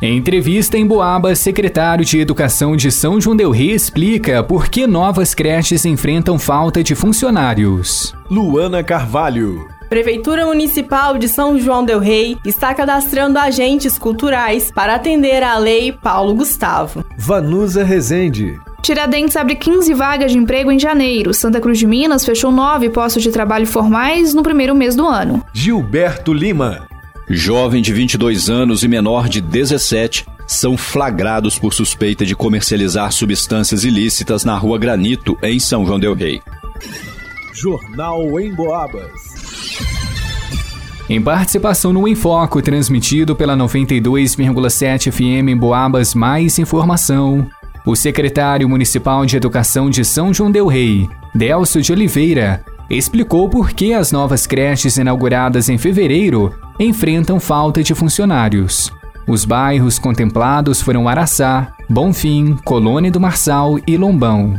Em entrevista em Boabas, secretário de Educação de São João del Rei explica por que novas creches enfrentam falta de funcionários. Luana Carvalho. Prefeitura Municipal de São João del Rei está cadastrando agentes culturais para atender à Lei Paulo Gustavo. Vanusa Rezende. Tiradentes abre 15 vagas de emprego em janeiro. Santa Cruz de Minas fechou nove postos de trabalho formais no primeiro mês do ano. Gilberto Lima. Jovem de 22 anos e menor de 17 são flagrados por suspeita de comercializar substâncias ilícitas na Rua Granito, em São João del Rei. Jornal em Boabas. Em participação no Enfoco, transmitido pela 92,7 FM em Boabas, mais informação. O secretário municipal de Educação de São João del Rei, Delcio de Oliveira, explicou por que as novas creches inauguradas em fevereiro enfrentam falta de funcionários. Os bairros contemplados foram Araçá, Bonfim, Colônia do Marçal e Lombão.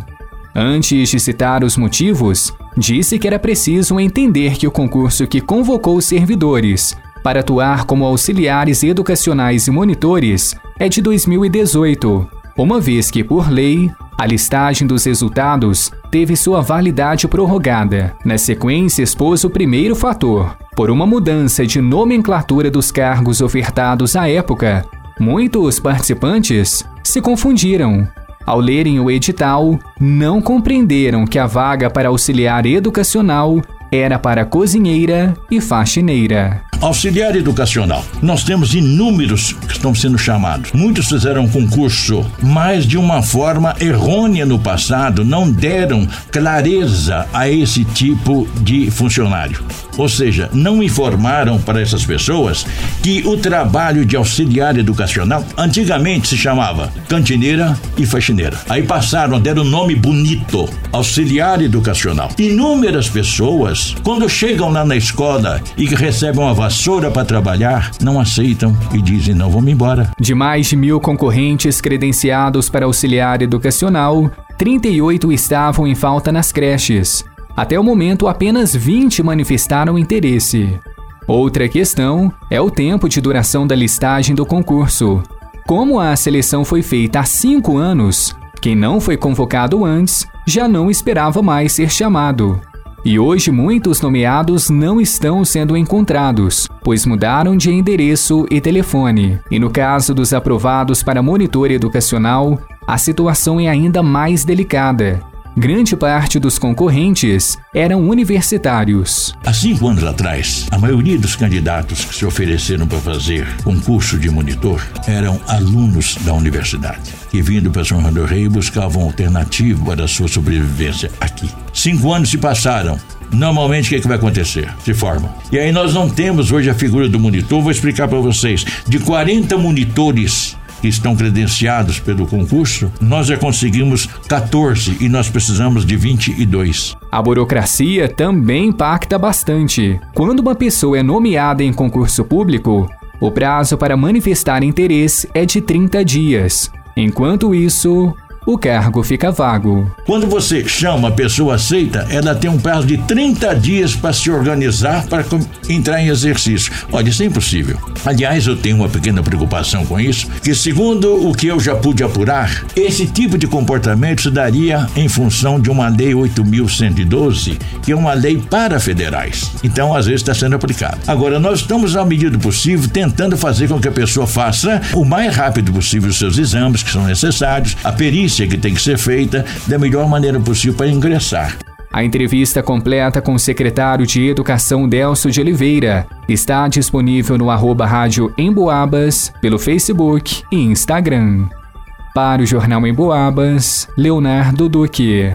Antes de citar os motivos, disse que era preciso entender que o concurso que convocou os servidores para atuar como auxiliares educacionais e monitores é de 2018, uma vez que, por lei, a listagem dos resultados teve sua validade prorrogada. Na sequência, expôs o primeiro fator. Por uma mudança de nomenclatura dos cargos ofertados à época, muitos participantes se confundiram. Ao lerem o edital, não compreenderam que a vaga para auxiliar educacional era para cozinheira e faxineira. Auxiliar educacional. Nós temos inúmeros que estão sendo chamados. Muitos fizeram concurso, mas de uma forma errônea no passado, não deram clareza a esse tipo de funcionário. Ou seja, não informaram para essas pessoas que o trabalho de auxiliar educacional antigamente se chamava cantineira e faxineira. Aí passaram, deram um nome bonito, auxiliar educacional. Inúmeras pessoas, quando chegam lá na escola e recebem uma vassoura para trabalhar, não aceitam e dizem: não, vamos embora. De mais de mil concorrentes credenciados para auxiliar educacional, 38 estavam em falta nas creches. Até o momento, apenas 20 manifestaram interesse. Outra questão é o tempo de duração da listagem do concurso. Como a seleção foi feita há cinco anos, quem não foi convocado antes já não esperava mais ser chamado. E hoje muitos nomeados não estão sendo encontrados, pois mudaram de endereço e telefone. E no caso dos aprovados para monitor educacional, a situação é ainda mais delicada. Grande parte dos concorrentes eram universitários. Há cinco anos atrás, a maioria dos candidatos que se ofereceram para fazer concurso de monitor eram alunos da universidade, que vindo para São João do Rei buscavam alternativa para sua sobrevivência aqui. Cinco anos se passaram, Normalmente o que, é que vai acontecer? Se formam. E aí nós não temos hoje a figura do monitor, vou explicar para vocês. De 40 monitores que estão credenciados pelo concurso, nós já conseguimos 14 e nós precisamos de 22. A burocracia também impacta bastante. Quando uma pessoa é nomeada em concurso público, o prazo para manifestar interesse é de 30 dias. Enquanto isso, o cargo fica vago. Quando você chama, a pessoa aceita, ela tem um prazo de 30 dias para se organizar para entrar em exercício. Olha, isso é impossível. Aliás, eu tenho uma pequena preocupação com isso, que segundo o que eu já pude apurar, esse tipo de comportamento se daria em função de uma lei 8.112, que é uma lei para federais. Então, às vezes, está sendo aplicado. Agora, nós estamos, à medida do possível, tentando fazer com que a pessoa faça o mais rápido possível os seus exames que são necessários, a perícia que tem que ser feita da melhor maneira possível para ingressar. A entrevista completa com o secretário de Educação Delcio de Oliveira está disponível no arroba rádio Emboabas, pelo Facebook e Instagram. Para o Jornal Emboabas, Leonardo Duque.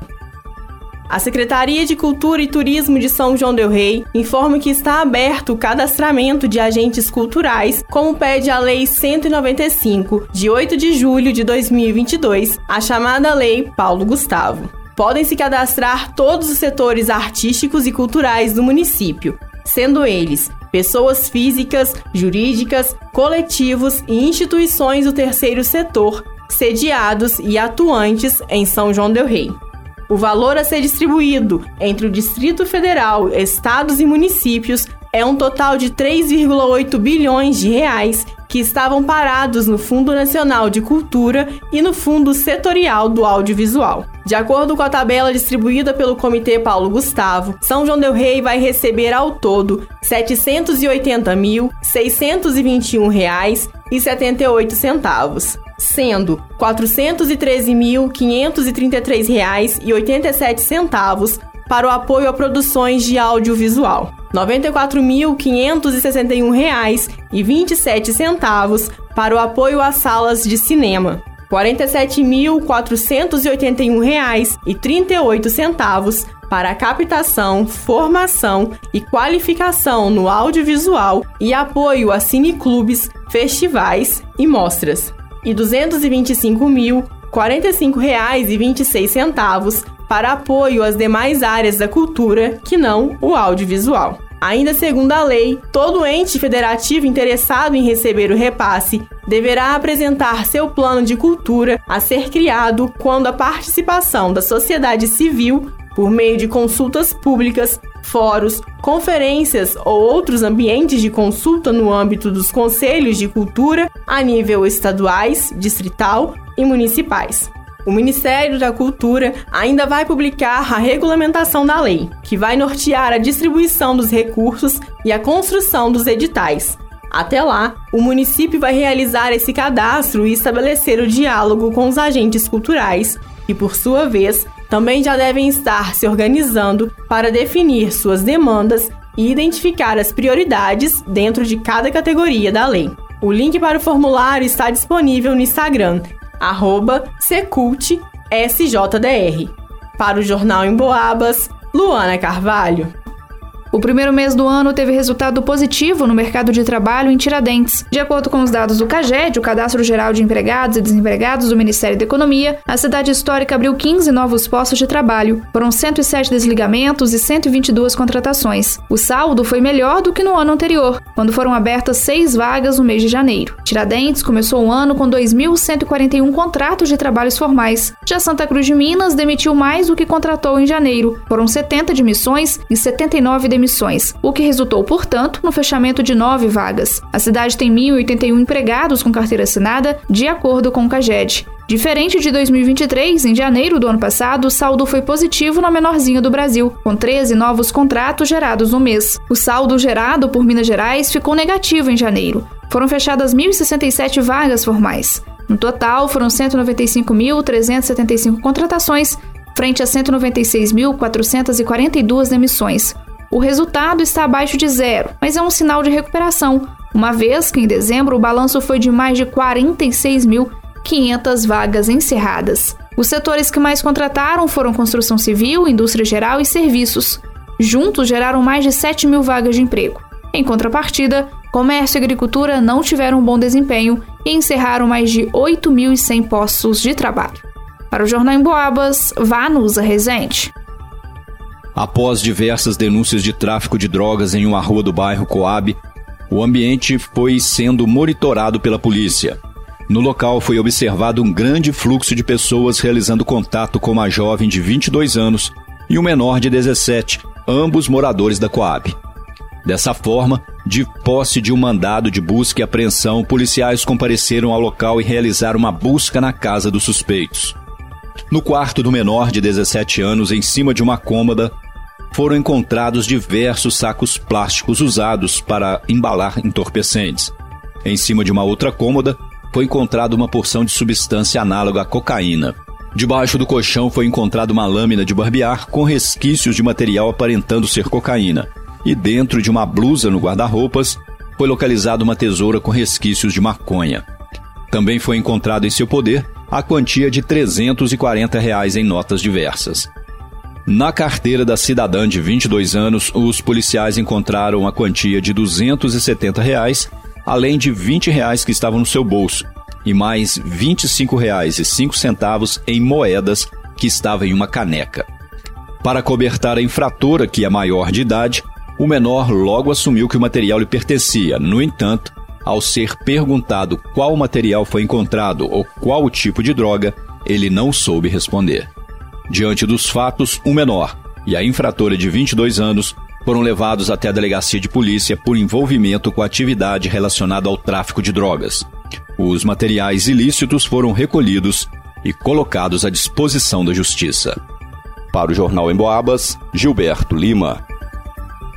A Secretaria de Cultura e Turismo de São João del Rei informa que está aberto o cadastramento de agentes culturais, como pede a Lei 195, de 8 de julho de 2022, a chamada Lei Paulo Gustavo. podem se cadastrar todos os setores artísticos e culturais do município, sendo eles pessoas físicas, jurídicas, coletivos e instituições do terceiro setor, sediados e atuantes em São João del Rei. O valor a ser distribuído entre o Distrito Federal, estados e municípios é um total de 3,8 bilhões de reais que estavam parados no Fundo Nacional de Cultura e no Fundo Setorial do Audiovisual. De acordo com a tabela distribuída pelo Comitê Paulo Gustavo, São João del Rei vai receber ao todo R$ 780.621,78, sendo R$ 413.533,87 para o apoio a produções de audiovisual. R$ 94.561,27 para o apoio a salas de cinema. R$ 47.481,38 para a captação, formação e qualificação no audiovisual e apoio a cineclubes, festivais e mostras. E R$ 225.045,26 para apoio às demais áreas da cultura que não o audiovisual. Ainda segundo a lei, todo ente federativo interessado em receber o repasse deverá apresentar seu plano de cultura a ser criado quando a participação da sociedade civil, por meio de consultas públicas, fóruns, conferências ou outros ambientes de consulta no âmbito dos conselhos de cultura a nível estaduais, distrital e municipais. O Ministério da Cultura ainda vai publicar a regulamentação da lei, que vai nortear a distribuição dos recursos e a construção dos editais. Até lá, o município vai realizar esse cadastro e estabelecer o diálogo com os agentes culturais, que, por sua vez, também já devem estar se organizando para definir suas demandas e identificar as prioridades dentro de cada categoria da lei. O link para o formulário está disponível no Instagram arroba Secult SJDR. Para o Jornal em Boabas, Luana Carvalho. O primeiro mês do ano teve resultado positivo no mercado de trabalho em Tiradentes. De acordo com os dados do CAGED, o Cadastro Geral de Empregados e Desempregados do Ministério da Economia, a cidade histórica abriu 15 novos postos de trabalho. Foram 107 desligamentos e 122 contratações. O saldo foi melhor do que no ano anterior, quando foram abertas seis vagas no mês de janeiro. Tiradentes começou o ano com 2.141 contratos de trabalhos formais. Já Santa Cruz de Minas demitiu mais do que contratou em janeiro. Foram 70 demissões e 79 demissões demissões, o que resultou, portanto, no fechamento de nove vagas. A cidade tem 1.081 empregados com carteira assinada, de acordo com o CAGED. Diferente de 2023, em janeiro do ano passado, o saldo foi positivo na menorzinha do Brasil, com 13 novos contratos gerados no mês. O saldo gerado por Minas Gerais ficou negativo em janeiro. Foram fechadas 1.067 vagas formais. No total, foram 195.375 contratações, frente a 196.442 demissões, o resultado está abaixo de zero, mas é um sinal de recuperação, uma vez que em dezembro o balanço foi de mais de 46.500 vagas encerradas. Os setores que mais contrataram foram construção civil, indústria geral e serviços. Juntos geraram mais de 7 mil vagas de emprego. Em contrapartida, comércio e agricultura não tiveram um bom desempenho e encerraram mais de 8.100 postos de trabalho. Para o Jornal em Boabas, Vanusa Rezende. Após diversas denúncias de tráfico de drogas em uma rua do bairro Coab, o ambiente foi sendo monitorado pela polícia. No local foi observado um grande fluxo de pessoas realizando contato com uma jovem de 22 anos e um menor de 17, ambos moradores da Coab. Dessa forma, de posse de um mandado de busca e apreensão, policiais compareceram ao local e realizaram uma busca na casa dos suspeitos. No quarto do menor de 17 anos, em cima de uma cômoda, foram encontrados diversos sacos plásticos usados para embalar entorpecentes. Em cima de uma outra cômoda, foi encontrada uma porção de substância análoga à cocaína. Debaixo do colchão foi encontrada uma lâmina de barbear com resquícios de material aparentando ser cocaína. E dentro de uma blusa no guarda-roupas foi localizada uma tesoura com resquícios de maconha. Também foi encontrado em seu poder a quantia de 340 reais em notas diversas. Na carteira da cidadã de 22 anos, os policiais encontraram a quantia de 270 reais, além de 20 reais que estavam no seu bolso, e mais 25 reais e 5 centavos em moedas que estava em uma caneca. Para cobertar a infratora, que é maior de idade, o menor logo assumiu que o material lhe pertencia. No entanto, ao ser perguntado qual material foi encontrado ou qual o tipo de droga, ele não soube responder. Diante dos fatos, o menor e a infratora de 22 anos foram levados até a delegacia de polícia por envolvimento com atividade relacionada ao tráfico de drogas. Os materiais ilícitos foram recolhidos e colocados à disposição da justiça. Para o Jornal em Boabas, Gilberto Lima.